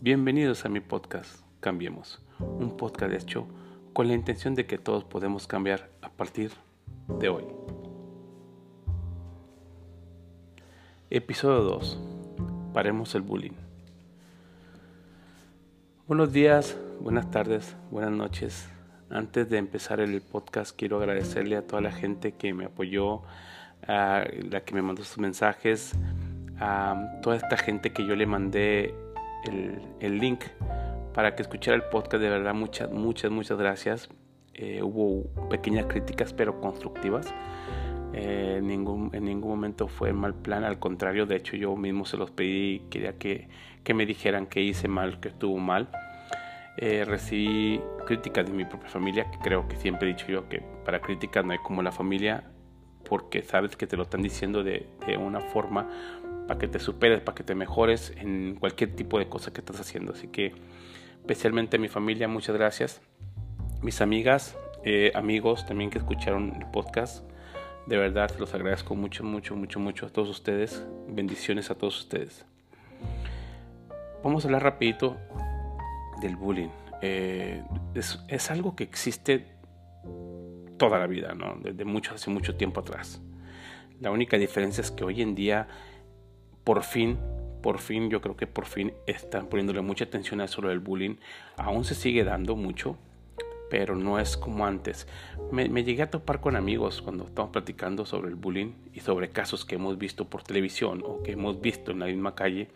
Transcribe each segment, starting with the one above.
Bienvenidos a mi podcast Cambiemos, un podcast hecho con la intención de que todos podemos cambiar a partir de hoy. Episodio 2. Paremos el bullying. Buenos días, buenas tardes, buenas noches. Antes de empezar el podcast quiero agradecerle a toda la gente que me apoyó, a la que me mandó sus mensajes, a toda esta gente que yo le mandé el, link para que escuchara el podcast. De verdad, muchas, muchas, muchas gracias. Eh, hubo pequeñas críticas, pero constructivas. Eh, en, ningún, en ningún momento fue mal plan, al contrario, de hecho yo mismo se los pedí quería que, que me dijeran que hice mal, que estuvo mal. Eh, recibí críticas de mi propia familia, que creo que siempre he dicho yo que para críticas no hay como la familia, porque sabes que te lo están diciendo de, de una forma para que te superes, para que te mejores en cualquier tipo de cosa que estás haciendo. Así que especialmente mi familia, muchas gracias. Mis amigas, eh, amigos también que escucharon el podcast, de verdad los agradezco mucho, mucho, mucho, mucho a todos ustedes. Bendiciones a todos ustedes. Vamos a hablar rapidito del bullying. Eh, es, es, algo que existe toda la vida, ¿no? Desde mucho, hace mucho tiempo atrás. La única diferencia es que hoy en día por fin, por fin, yo creo que por fin están poniéndole mucha atención a eso del bullying. Aún se sigue dando mucho, pero no es como antes. Me, llegué a topar con amigos cuando estamos platicando sobre el bullying y sobre casos que hemos visto por televisión o que hemos visto en la misma calle.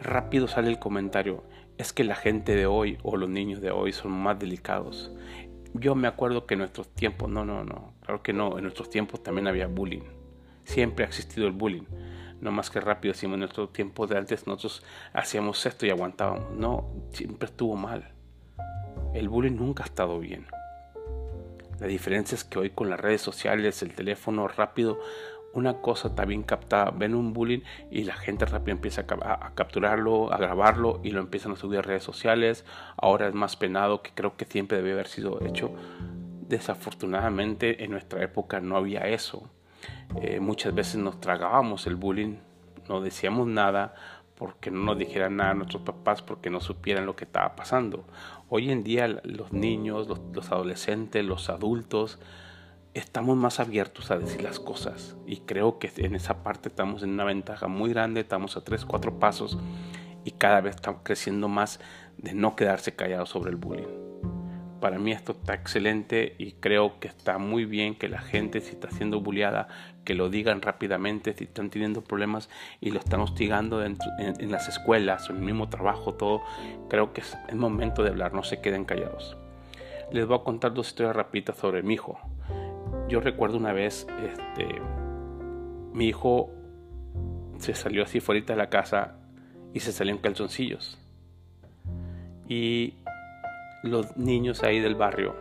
Rápido sale el comentario, es que la gente de hoy o los niños de hoy son más delicados. Yo me acuerdo que en nuestros tiempos, no, no, no, claro que no, en nuestros tiempos también había bullying. Siempre ha existido el bullying no más que rápido, decimos en nuestro tiempo de antes nosotros hacíamos esto y aguantábamos. No, siempre estuvo mal. El bullying nunca ha estado bien. La diferencia es que hoy con las redes sociales, el teléfono rápido, una cosa está bien captada. Ven un bullying y la gente rápido empieza a, capturarlo, a grabarlo y lo empiezan a subir a redes sociales. Ahora es más penado que creo que siempre debe haber sido hecho. Desafortunadamente en nuestra época no había eso. Eh, muchas veces nos tragábamos el bullying, no decíamos nada porque no nos dijeran nada a nuestros papás, porque no supieran lo que estaba pasando. Hoy en día los niños, los, adolescentes, los adultos, estamos más abiertos a decir las cosas y creo que en esa parte estamos en una ventaja muy grande, estamos a tres, cuatro pasos y cada vez estamos creciendo más de no quedarse callados sobre el bullying para mí esto está excelente y creo que está muy bien que la gente si está siendo bulliada que lo digan rápidamente si están teniendo problemas y lo están hostigando en, las escuelas en el mismo trabajo todo creo que es el momento de hablar no se queden callados. Les voy a contar dos historias rapiditas sobre mi hijo. Yo recuerdo una vez este mi hijo se salió así fuera de la casa y se salió en calzoncillos. Y los niños ahí del barrio,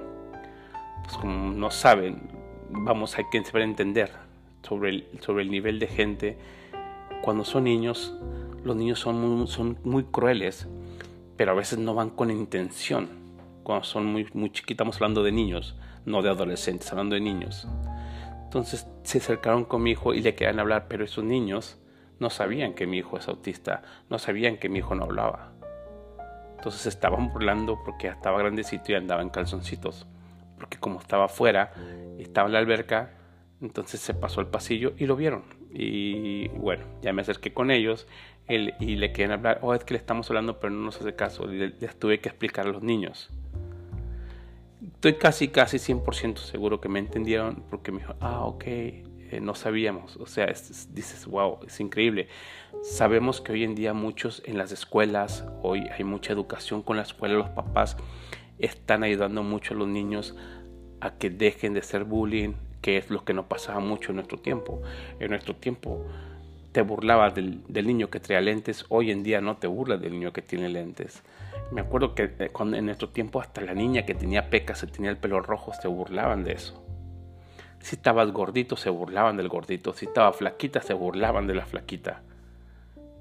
pues como no saben, vamos, hay que saber entender sobre el, sobre el nivel de gente. Cuando son niños, los niños son muy, son muy crueles, pero a veces no van con intención. Cuando son muy, muy chiquitos, estamos hablando de niños, no de adolescentes, hablando de niños. Entonces se acercaron con mi hijo y le querían hablar, pero esos niños no sabían que mi hijo es autista, no sabían que mi hijo no hablaba. Entonces estaban burlando porque estaba grandecito y andaba en calzoncitos. Porque como estaba afuera, estaba en la alberca, entonces se pasó el pasillo y lo vieron. Y bueno, ya me acerqué con ellos y le quieren hablar. Oh, es que le estamos hablando, pero no nos hace caso. Les tuve que explicar a los niños. Estoy casi, casi 100% seguro que me entendieron porque me dijo, ah, ok, eh, no sabíamos. O sea, dices, wow, es increíble. Sabemos que hoy en día muchos en las escuelas, hoy hay mucha educación con la escuela, los papás están ayudando mucho a los niños a que dejen de ser bullying, que es lo que nos pasaba mucho en nuestro tiempo. En nuestro tiempo te burlabas del, niño que traía lentes, hoy en día no te burlas del niño que tiene lentes. Me acuerdo que eh, en nuestro tiempo hasta la niña que tenía pecas, se tenía el pelo rojo, se burlaban de eso. Si estabas gordito, se burlaban del gordito. Si estaba flaquita, se burlaban de la flaquita.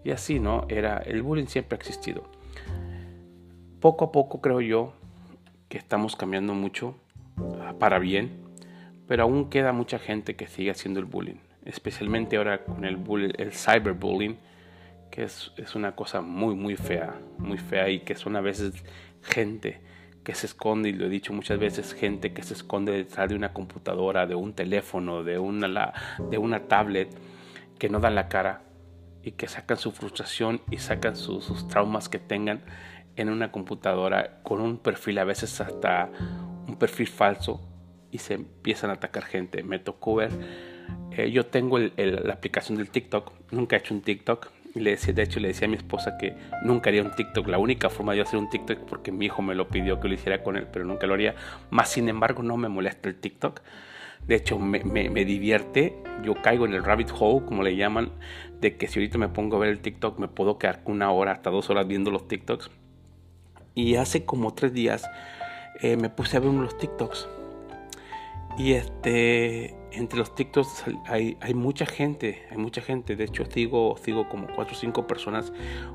Y así, ¿no? Era, el bullying siempre ha existido. Poco a poco creo yo que estamos cambiando mucho ah, para bien, pero aún queda mucha gente que sigue haciendo el bullying, especialmente ahora con el, bullying, el cyberbullying, que es, una cosa muy, muy fea, muy fea y que son a veces gente que se esconde, y lo he dicho muchas veces, gente que se esconde detrás de una computadora, de un teléfono, de una, de una tablet, que no dan la cara y que sacan su frustración y sacan sus traumas que tengan en una computadora con un perfil, a veces hasta un perfil falso, y se empiezan a atacar gente. Me tocó ver, eh, yo tengo la aplicación del TikTok, nunca he hecho un TikTok, le decía, de hecho le decía a mi esposa que nunca haría un TikTok, la única forma de hacer un TikTok porque mi hijo me lo pidió que lo hiciera con él, pero nunca lo haría, más sin embargo no me molesta el TikTok. De hecho, me, me, divierte. Yo caigo en el rabbit hole, como le llaman, de que si ahorita me pongo a ver el TikTok, me puedo quedar una hora hasta dos horas viendo los TikToks. Y hace como tres días eh, me puse a ver uno de los TikToks. Y este, entre los TikToks hay, hay, mucha gente, hay mucha gente. De hecho, sigo, sigo como cuatro o cinco personas.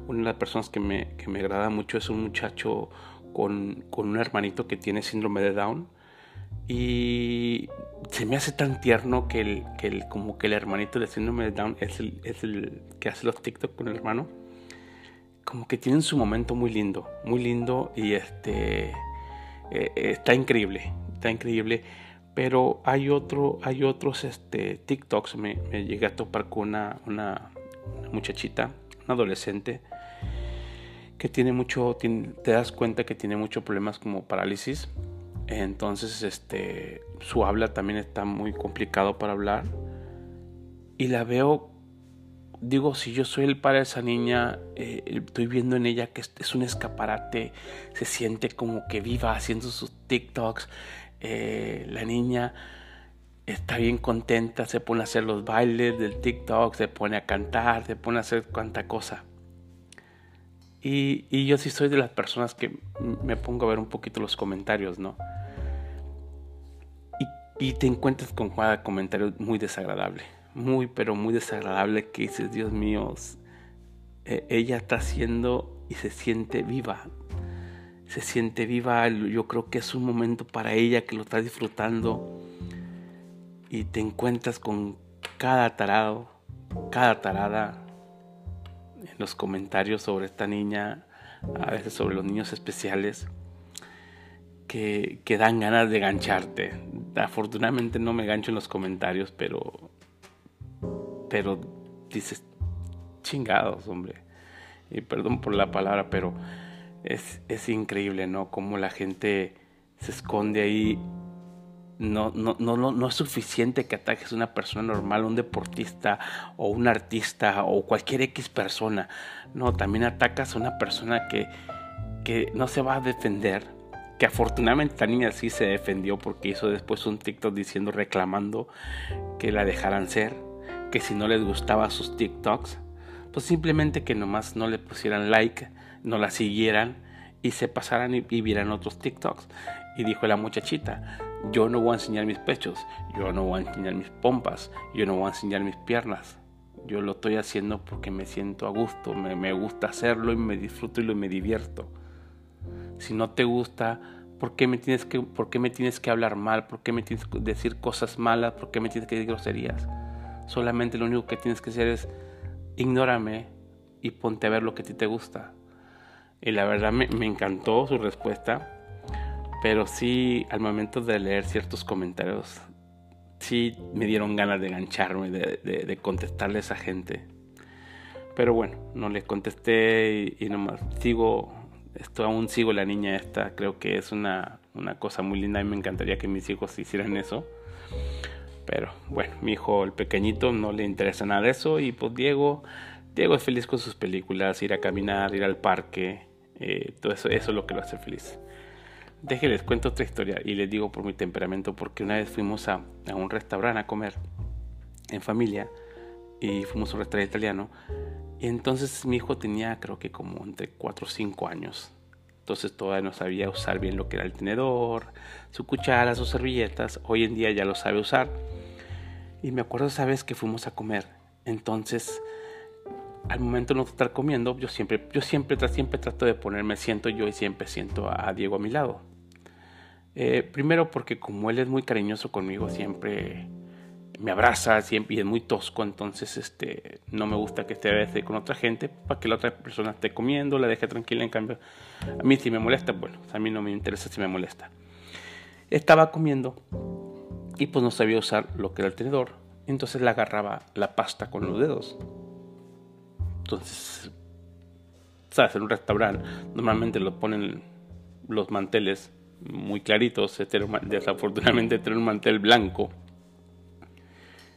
Una de las personas que me, que me agrada mucho es un muchacho con, con un hermanito que tiene síndrome de Down. Y se me hace tan tierno que el, que el, como que el hermanito de síndrome de Down es el, es el que hace los TikTok con el hermano como que tienen su momento muy lindo, muy lindo y este eh, está increíble, está increíble. Pero hay otro, hay otros este, TikToks. Me, llegué a topar con una, una, muchachita, una adolescente, que tiene mucho, te das cuenta que tiene muchos problemas como parálisis. Entonces, este, su habla también está muy complicado para hablar. Y la veo digo, si yo soy el padre de esa niña, eh, estoy viendo en ella que es, un escaparate, se siente como que viva haciendo sus TikToks, eh, la niña está bien contenta, se pone a hacer los bailes del TikTok, se pone a cantar, se pone a hacer cuanta cosa. Y, yo sí soy de las personas que me pongo a ver un poquito los comentarios, ¿no? Y, y te encuentras con cada comentario muy desagradable muy, pero muy desagradable que dices, Dios mío, eh, ella está haciendo y se siente viva. Se siente viva, yo creo que es un momento para ella que lo está disfrutando y te encuentras con cada tarado, cada tarada en los comentarios sobre esta niña, a veces sobre los niños especiales, que, que dan ganas de gancharte. Afortunadamente no me gancho en los comentarios, pero pero dices, chingados, hombre. Y perdón por la palabra, pero es, es increíble, ¿no? Cómo la gente se esconde ahí. No, no, no, no, es suficiente que ataques a una persona normal, un deportista o un artista o cualquier X persona. No, también atacas a una persona que, que no se va a defender. Que afortunadamente la niña sí se defendió porque hizo después un TikTok diciendo, reclamando que la dejaran ser que si no les gustaba sus TikToks, pues simplemente que nomás no le pusieran like, no la siguieran y se pasaran y, vieran otros TikToks. Y dijo la muchachita, yo no voy a enseñar mis pechos, yo no voy a enseñar mis pompas, yo no voy a enseñar mis piernas. Yo lo estoy haciendo porque me siento a gusto, me, me gusta hacerlo y me disfruto y me divierto. Si no te gusta, ¿por qué, me tienes que, ¿por qué me tienes que hablar mal? ¿Por qué me tienes que decir cosas malas? ¿Por qué me tienes que decir groserías? Solamente lo único que tienes que hacer es ignórame y ponte a ver lo que a ti te gusta. Y la verdad me, encantó su respuesta, pero sí al momento de leer ciertos comentarios, sí me dieron ganas de engancharme, de, contestarle a esa gente. Pero bueno, no le contesté y, nomás sigo, esto aún sigo la niña esta, creo que es una, una cosa muy linda y me encantaría que mis hijos hicieran eso. Pero bueno, mi hijo, el pequeñito, no le interesa nada de eso. Y pues Diego, Diego es feliz con sus películas, ir a caminar, ir al parque. Eh, todo eso, eso es lo que lo hace feliz. Déjenles cuento otra historia y les digo por mi temperamento, porque una vez fuimos a, a un restaurante a comer en familia y fuimos a un restaurante italiano. Y entonces mi hijo tenía creo que como entre 4 o 5 años. Entonces todavía no sabía usar bien lo que era el tenedor, su cuchara, sus servilletas. Hoy en día ya lo sabe usar. Y me acuerdo esa vez que fuimos a comer. Entonces, al momento de no estar comiendo, yo siempre, yo siempre, siempre trato de ponerme, siento yo y siempre siento a, Diego a mi lado. Eh, primero porque como él es muy cariñoso conmigo, siempre me abraza siempre y es muy tosco, entonces este, no me gusta que esté con otra gente para que la otra persona esté comiendo, la deje tranquila, en cambio a mí si me molesta, bueno, a mí no me interesa si me molesta. Estaba comiendo y pues no sabía usar lo que era el tenedor, entonces le agarraba la pasta con los dedos. Entonces, sabes, en un restaurante normalmente lo ponen los manteles muy claritos, este desafortunadamente tenía un mantel blanco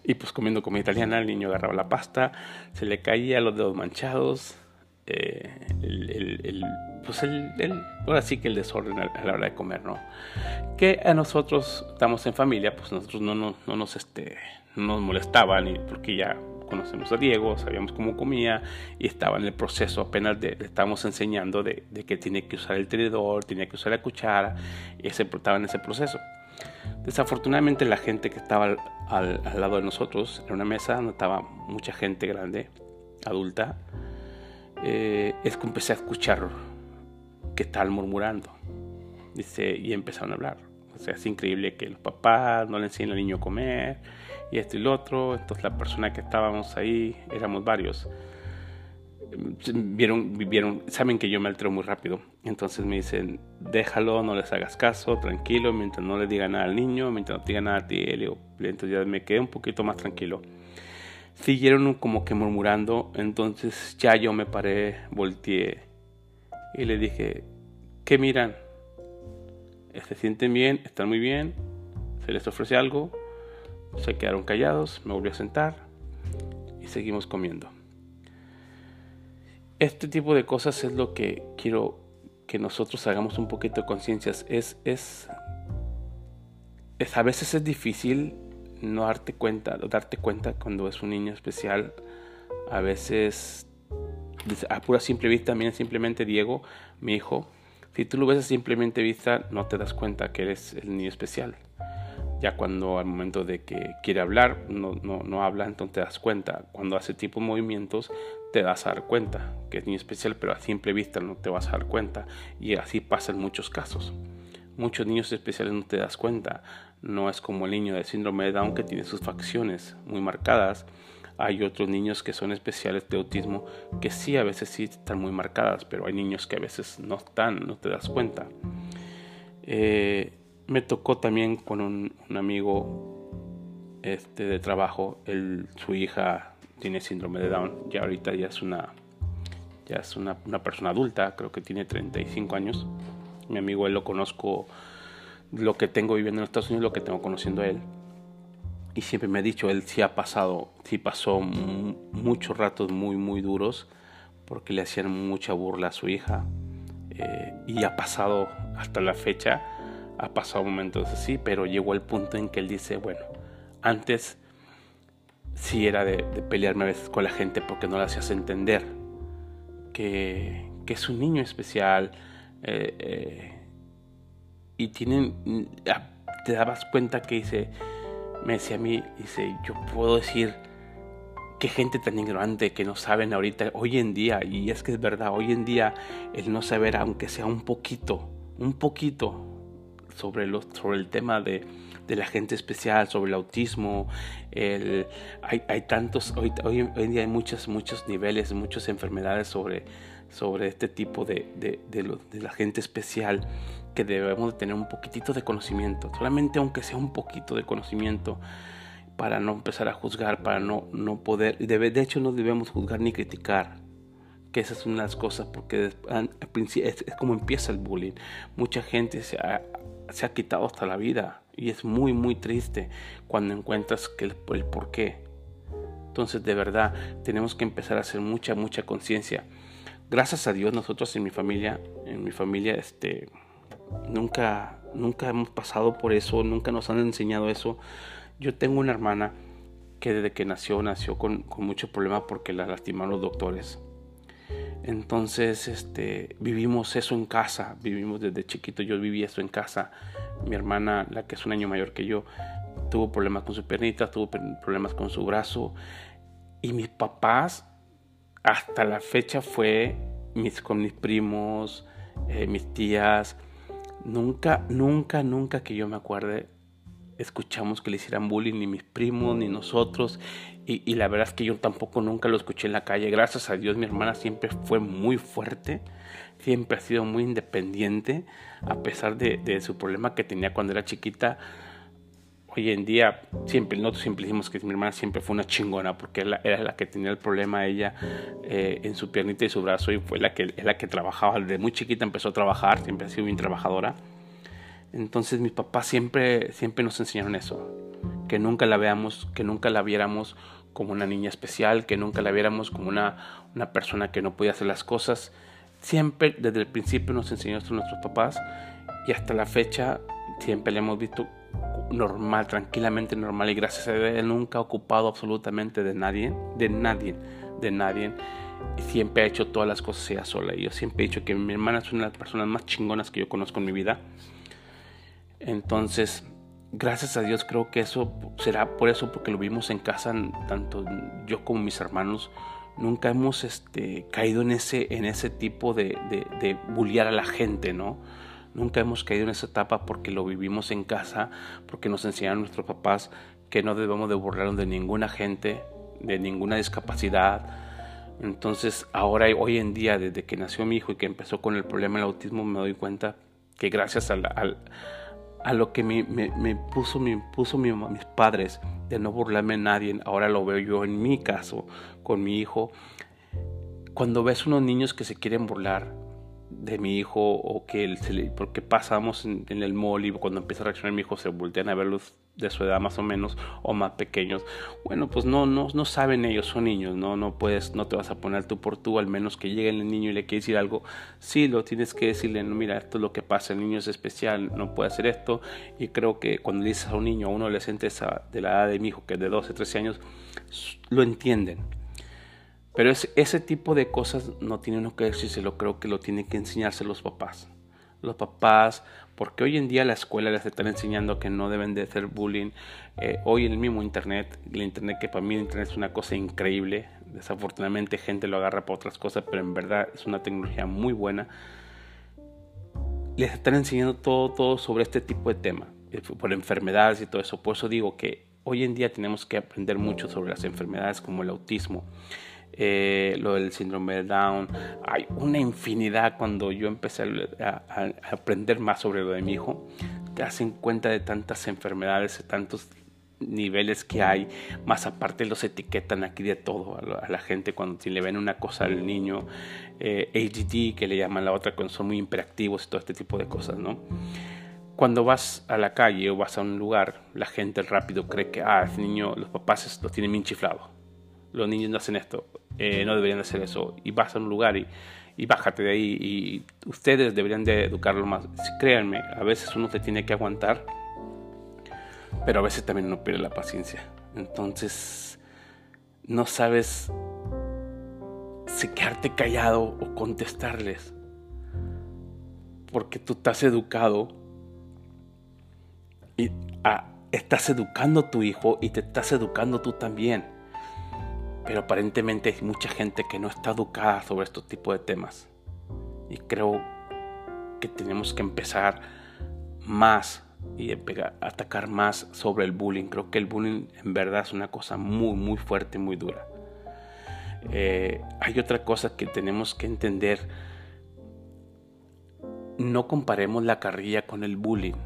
y pues comiendo comida italiana, el niño agarraba la pasta, se le caía los dedos manchados. Eh, el, pues el, ahora sí que el desorden a la hora de comer, ¿no? Que a nosotros estamos en familia, pues nosotros no, no, no nos, este, no nos molestaban porque ya conocemos a Diego, sabíamos cómo comía y estaba en el proceso, apenas le estábamos enseñando de, de, que tiene que usar el tenedor, tenía que usar la cuchara y se estaba en ese proceso. Desafortunadamente la gente que estaba al, lado de nosotros, en una mesa donde estaba mucha gente grande, adulta, eh, es que empecé a escuchar que estaban murmurando. Dice, y empezaron a hablar. O sea, es increíble que los papás no le enseñen al niño a comer y esto y lo otro. Entonces la persona que estábamos ahí, éramos varios, vieron, vivieron, saben que yo me altero muy rápido. Entonces me dicen, déjalo, no les hagas caso, tranquilo, mientras no le diga nada al niño, mientras no te diga nada a ti. Entonces ya me quedé un poquito más tranquilo. Siguieron como que murmurando, entonces ya yo me paré, volteé y le dije, ¿qué miran? ¿Se sienten bien? ¿Están muy bien? ¿Se les ofrece algo? Se quedaron callados, me volví a sentar y seguimos comiendo. Este tipo de cosas es lo que quiero que nosotros hagamos un poquito de conciencias. Es, es, es, a veces es difícil no darte cuenta, darte cuenta cuando es un niño especial. A veces, a pura simple vista, miren simplemente Diego, mi hijo. Si tú lo ves a simplemente vista, no te das cuenta que eres el niño especial. Ya cuando al momento de que quiere hablar, no, no, no habla, entonces te das cuenta. Cuando hace tipo de movimientos, te das a dar cuenta que es niño especial, pero a simple vista no te vas a dar cuenta. Y así pasa en muchos casos. Muchos niños especiales no te das cuenta. No es como el niño de síndrome de Down que tiene sus facciones muy marcadas. Hay otros niños que son especiales de autismo que sí a veces sí están muy marcadas, pero hay niños que a veces no están, no te das cuenta. Eh, me tocó también con un, amigo este, de trabajo, su hija tiene síndrome de Down, ya ahorita ya es una, ya es una, persona adulta, creo que tiene 35 años. Mi amigo, él lo conozco, lo que tengo viviendo en Estados Unidos, lo que tengo conociendo a él. Y siempre me ha dicho, él sí ha pasado, sí pasó muchos ratos muy, muy duros, porque le hacían mucha burla a su hija. Eh, y ha pasado hasta la fecha, ha pasado momentos así, pero llegó el punto en que él dice, bueno, antes sí era de, pelearme a veces con la gente porque no le hacías entender que, es un niño especial eh, eh, y tienen te dabas cuenta que dice me decía a mí dice yo puedo decir qué gente tan ignorante que no saben ahorita hoy en día y es que es verdad hoy en día el no saber aunque sea un poquito un poquito sobre los sobre el tema de de la gente especial, sobre el autismo. El, hay, hay, tantos, hoy, hoy, en día hay muchos, muchos niveles, muchas enfermedades sobre, sobre este tipo de, de, de, la gente especial que debemos de tener un poquitito de conocimiento, solamente aunque sea un poquito de conocimiento para no empezar a juzgar, para no, no poder, de, de hecho no debemos juzgar ni criticar, que esa es una de las cosas, porque es, como empieza el bullying. Mucha gente se se ha quitado hasta la vida y es muy, muy triste cuando encuentras que el, por qué. Entonces, de verdad, tenemos que empezar a hacer mucha, mucha conciencia. Gracias a Dios, nosotros en mi familia, en mi familia, este, nunca, nunca hemos pasado por eso, nunca nos han enseñado eso. Yo tengo una hermana que desde que nació, nació con, con mucho problema porque la lastimaron los doctores. Entonces, este, vivimos eso en casa, vivimos desde chiquito, yo viví eso en casa mi hermana, la que es un año mayor que yo, tuvo problemas con su piernita, tuvo problemas con su brazo. Y mis papás, hasta la fecha fue mis, con mis primos, eh, mis tías. Nunca, nunca, nunca que yo me acuerde, escuchamos que le hicieran bullying ni mis primos ni nosotros y, la verdad es que yo tampoco nunca lo escuché en la calle. Gracias a Dios mi hermana siempre fue muy fuerte, siempre ha sido muy independiente a pesar de, su problema que tenía cuando era chiquita. Hoy en día siempre, nosotros siempre decimos que mi hermana siempre fue una chingona porque era la que tenía el problema ella eh, en su piernita y su brazo y fue la que, la que trabajaba, desde muy chiquita empezó a trabajar, siempre ha sido bien trabajadora entonces mis papás siempre, siempre nos enseñaron eso, que nunca la veamos, que nunca la viéramos como una niña especial, que nunca la viéramos como una, una persona que no podía hacer las cosas. Siempre desde el principio nos enseñó esto nuestros papás y hasta la fecha siempre le hemos visto normal, tranquilamente normal y gracias a Dios nunca ha ocupado absolutamente de nadie, de nadie, de nadie. Y siempre ha hecho todas las cosas ella sola. Y yo siempre he dicho que mi hermana es una de las personas más chingonas que yo conozco en mi vida. Entonces, gracias a Dios creo que eso será por eso, porque lo vimos en casa, tanto yo como mis hermanos, nunca hemos este, caído en ese, en ese tipo de, de, de bullear a la gente, ¿no? Nunca hemos caído en esa etapa porque lo vivimos en casa, porque nos enseñaron nuestros papás que no debemos de burlarnos de ninguna gente, de ninguna discapacidad. Entonces ahora, hoy en día, desde que nació mi hijo y que empezó con el problema del autismo, me doy cuenta que gracias al, al a lo que me, me, puso, me puso mi, mis padres de no burlarme de nadie. Ahora lo veo yo en mi caso con mi hijo. Cuando ves unos niños que se quieren burlar de mi hijo o que se porque pasamos en, el mall cuando empieza a reaccionar mi hijo se voltean a verlos de su edad más o menos o más pequeños, bueno, pues no, no, no saben ellos, son niños, no, no puedes, no te vas a poner tú por tú, al menos que llegue el niño y le quiere decir algo, sí, lo tienes que decirle, no, mira, esto es lo que pasa, el niño es especial, no puede hacer esto, y creo que cuando le dices a un niño, a un adolescente de la edad de mi hijo, que es de 12, 13 años, lo entienden. Pero es, ese tipo de cosas no tiene uno que decírselo, creo que lo tienen que enseñarse los papás. Los papás porque hoy en día la escuela les están enseñando que no deben de hacer bullying. Eh, hoy el mismo Internet, el Internet que para mí Internet es una cosa increíble, desafortunadamente gente lo agarra para otras cosas, pero en verdad es una tecnología muy buena. Les están enseñando todo, todo sobre este tipo de temas, eh, por enfermedades y todo eso. Por eso digo que hoy en día tenemos que aprender mucho sobre las enfermedades como el autismo. Eh, lo del síndrome de Down. Hay una infinidad cuando yo empecé a, aprender más sobre lo de mi hijo. Te hacen cuenta de tantas enfermedades, de tantos niveles que hay, más aparte los etiquetan aquí de todo a la, gente cuando si le ven una cosa al niño, eh, ADD que le llaman la otra cuando son muy imperactivos y todo este tipo de cosas, ¿no? Cuando vas a la calle o vas a un lugar, la gente rápido cree que, ah, ese niño, los papás lo tienen bien chiflado. Los niños no hacen esto. Eh, no deberían hacer eso. Y vas a un lugar y, y bájate de ahí. Y ustedes deberían de educarlo más. Créanme, a veces uno se tiene que aguantar, pero a veces también uno pierde la paciencia. Entonces, no sabes si quedarte callado o contestarles. Porque tú estás educado y ah, estás educando a tu hijo y te estás educando tú también pero aparentemente hay mucha gente que no está educada sobre estos tipos de temas. Y creo que tenemos que empezar más y atacar más sobre el bullying. Creo que el bullying en verdad es una cosa muy, muy fuerte, muy dura. Eh, hay otra cosa que tenemos que entender. No comparemos la carrilla con el bullying.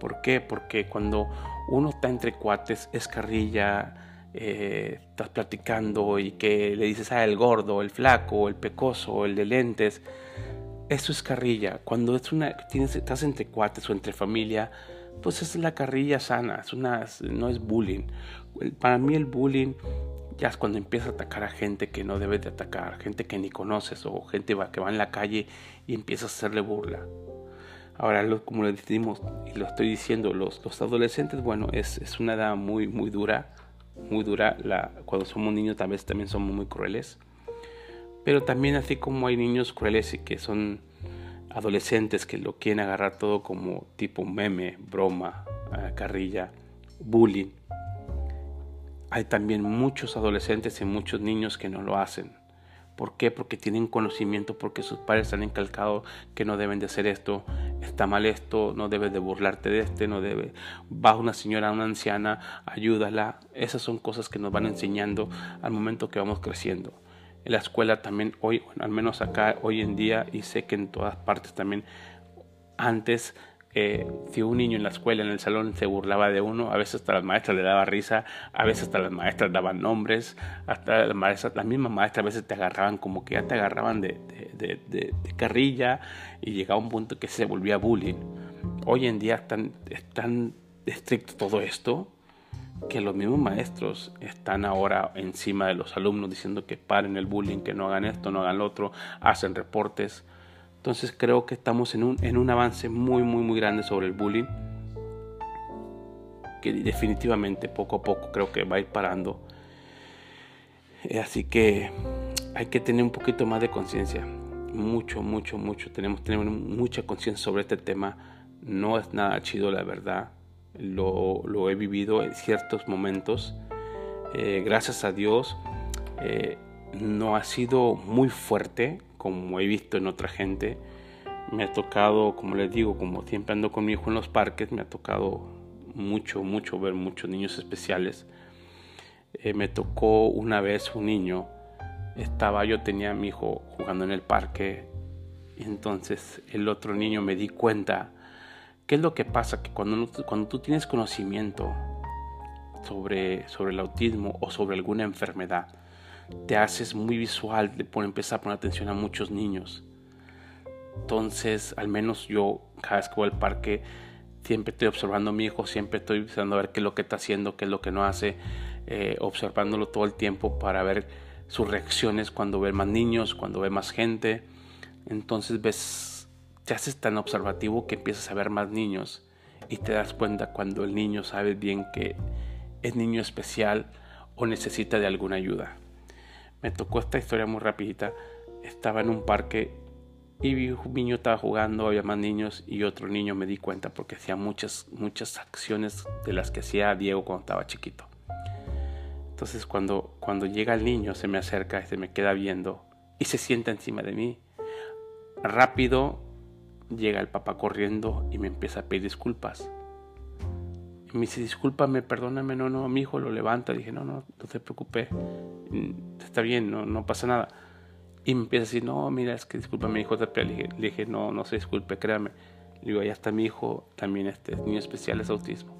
¿Por qué? Porque cuando uno está entre cuates es carrilla, eh, estás platicando y que le dices, ah, el gordo, el flaco, el pecoso, el de lentes, eso es carrilla. Cuando es una, tienes, estás entre cuates o entre familia, pues es la carrilla sana, es una, no es bullying. Para mí el bullying ya es cuando empieza a atacar a gente que no debes de atacar, gente que ni conoces o gente que va en la calle y empiezas a hacerle burla. Ahora, como le decimos y lo estoy diciendo, los, los adolescentes, bueno, es, es una edad muy, muy dura muy dura. Cuando somos niños tal vez también somos muy crueles. Pero también así como hay niños crueles y que son adolescentes que lo quieren agarrar todo como tipo meme, broma, carrilla, bullying. Hay también muchos adolescentes y muchos niños que no lo hacen ¿Por qué? Porque tienen conocimiento, porque sus padres han encalcado que no deben de hacer esto, está mal esto, no debes de burlarte de este, no debe. Va una señora, una anciana, ayúdala. Esas son cosas que nos van enseñando al momento que vamos creciendo. En la escuela también hoy, al menos acá hoy en día, y sé que en todas partes también, antes si un niño en la escuela, en el salón, se burlaba de uno, a veces hasta las maestras le daba risa, a veces hasta las maestras daban nombres, hasta las maestras, las mismas maestras a veces te agarraban como que ya te agarraban de, de, carrilla y llegaba un punto que se volvía bullying. Hoy en día es tan, es estricto todo esto que los mismos maestros están ahora encima de los alumnos diciendo que paren el bullying, que no hagan esto, no hagan lo otro, hacen reportes. Entonces creo que estamos en un, en un avance muy, muy, muy grande sobre el bullying. Que definitivamente poco a poco creo que va a ir parando. Eh, así que hay que tener un poquito más de conciencia. Mucho, mucho, mucho. Tenemos que tener mucha conciencia sobre este tema. No es nada chido, la verdad. Lo, lo he vivido en ciertos momentos. Eh, gracias a Dios eh, no ha sido muy fuerte como he visto en otra gente. Me ha tocado, como les digo, como siempre ando con mi hijo en los parques, me ha tocado mucho, mucho ver muchos niños especiales. Eh, me tocó una vez un niño, estaba, yo tenía a mi hijo jugando en el parque, entonces el otro niño me di cuenta, ¿qué es lo que pasa? Que cuando, cuando tú tienes conocimiento sobre, sobre el autismo o sobre alguna enfermedad, te haces muy visual, por empezar a poner atención a muchos niños. Entonces, al menos yo, cada vez que voy al parque, siempre estoy observando a mi hijo, siempre estoy empezando a ver qué es lo que está haciendo, qué es lo que no hace, eh, observándolo todo el tiempo para ver sus reacciones cuando ve más niños, cuando ve más gente. Entonces ves, te haces tan observativo que empiezas a ver más niños y te das cuenta cuando el niño sabe bien que es niño especial o necesita de alguna ayuda me tocó esta historia muy rapidita. Estaba en un parque y vi un niño estaba jugando, había más niños y otro niño me di cuenta porque hacía muchas, muchas acciones de las que hacía Diego cuando estaba chiquito. Entonces cuando, cuando llega el niño se me acerca y se me queda viendo y se sienta encima de mí. Rápido llega el papá corriendo y me empieza a pedir disculpas. Me dice, discúlpame, perdóname, no, no, mi hijo lo levanta. Dije, no, no, no te preocupes está bien, no, no pasa nada. Y me empieza a decir, no, mira, es que disculpa, mi hijo te le le dije, no, no se disculpe, créame. Le digo, ya está mi hijo, también este niño especial es autismo.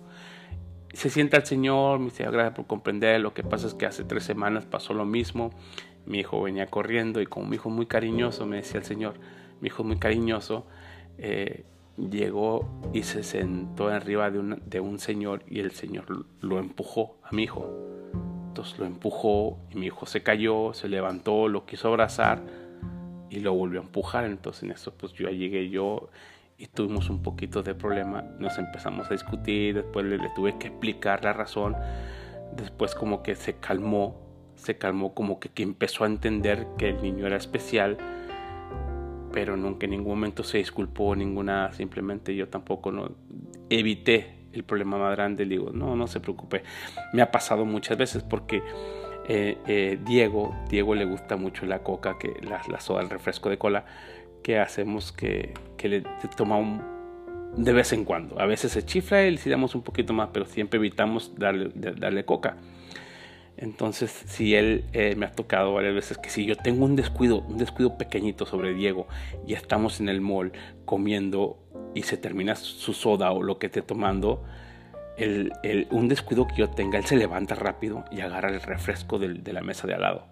se sienta el Señor, me dice, gracias por comprender, lo que pasa es que hace tres semanas pasó lo mismo, mi hijo venía corriendo y como mi hijo muy cariñoso, me decía el Señor, mi hijo muy cariñoso, eh, llegó y se sentó arriba de, de un señor y el Señor lo empujó a mi hijo entonces lo empujó y mi hijo se cayó, se levantó, lo quiso abrazar y lo volvió a empujar. Entonces en eso pues yo llegué yo y tuvimos un poquito de problema. Nos empezamos a discutir, después le, tuve que explicar la razón. Después como que se calmó, se calmó como que empezó a entender que el niño era especial pero nunca en ningún momento se disculpó ninguna, simplemente yo tampoco no evité el problema más grande, digo, no, no se preocupe. Me ha pasado muchas veces porque eh, eh, Diego, Diego le gusta mucho la coca, que la, la soda, el refresco de cola, que hacemos que, que le toma un, de vez en cuando. A veces se chifla y le damos un poquito más, pero siempre evitamos darle, darle coca. Entonces, si él eh, me ha tocado varias veces que si yo tengo un descuido, un descuido pequeñito sobre Diego y estamos en el mall comiendo y se termina su soda o lo que esté tomando, el, un descuido que yo tenga, él se levanta rápido y agarra el refresco de la mesa de al lado.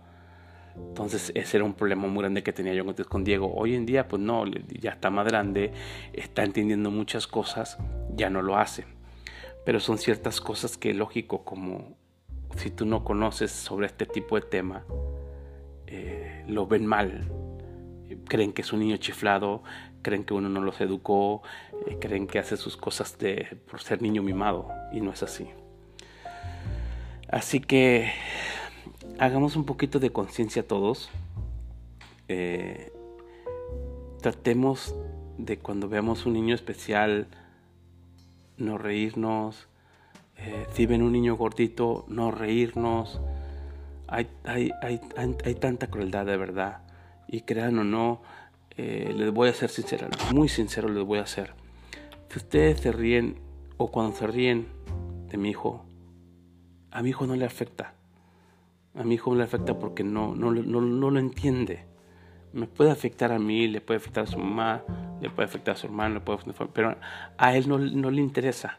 Entonces ese era un problema muy grande que tenía yo con Diego. Hoy en día pues no, ya está más grande, está entendiendo muchas cosas, ya no lo hace. Pero son ciertas cosas que lógico como si tú no conoces sobre este tipo de tema, eh, lo ven mal. Creen que es un niño chiflado, creen que uno no los educó, eh, creen que hace sus cosas de, por ser niño mimado y no es así. Así que hagamos un poquito de conciencia todos. Eh, tratemos de cuando veamos un niño especial, no reírnos, eh, si ven un niño gordito, no reírnos, hay, hay, hay, hay tanta crueldad de verdad. Y crean o no, eh, les voy a ser sincero, muy sincero les voy a hacer. Si ustedes se ríen o cuando se ríen de mi hijo, a mi hijo no le afecta. A mi hijo no le afecta porque no, no, no, no lo entiende. Me puede afectar a mí, le puede afectar a su mamá, le puede afectar a su hermano, le puede pero a él no, no le interesa.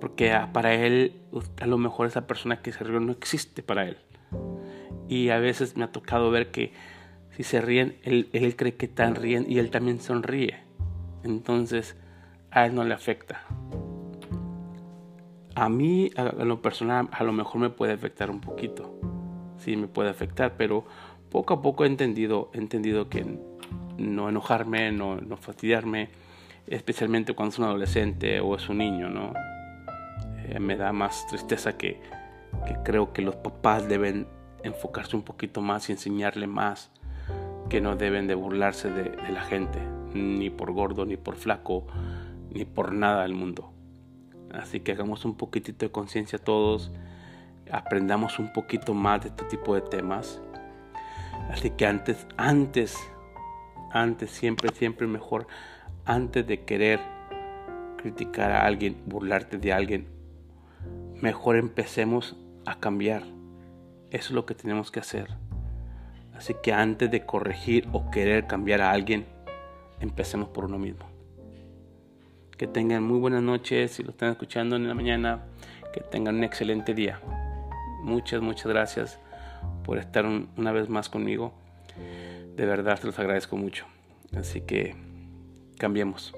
Porque para él, a lo mejor esa persona que se rió no existe para él. Y a veces me ha tocado ver que si se ríen, él, él cree que están riendo y él también sonríe. Entonces, a él no le afecta. A mí, a, lo personal, a lo mejor me puede afectar un poquito. Sí, me puede afectar, pero poco a poco he entendido, he entendido que no enojarme, no, no fastidiarme, especialmente cuando es un adolescente o es un niño, ¿no? Eh, me da más tristeza que, creo que los papás deben enfocarse un poquito más y enseñarle más que no deben de burlarse de, la gente, ni por gordo, ni por flaco, ni por nada del mundo. Así que hagamos un poquitito de conciencia todos, aprendamos un poquito más de este tipo de temas. Así que antes, antes, antes, siempre, siempre mejor, antes de querer criticar a alguien, burlarte de alguien, mejor empecemos a cambiar. Eso es lo que tenemos que hacer. Así que antes de corregir o querer cambiar a alguien, empecemos por uno mismo. Que tengan muy buenas noches, si lo están escuchando en la mañana, que tengan un excelente día. Muchas, muchas gracias por estar una vez más conmigo. De verdad, se los agradezco mucho. Así que cambiemos.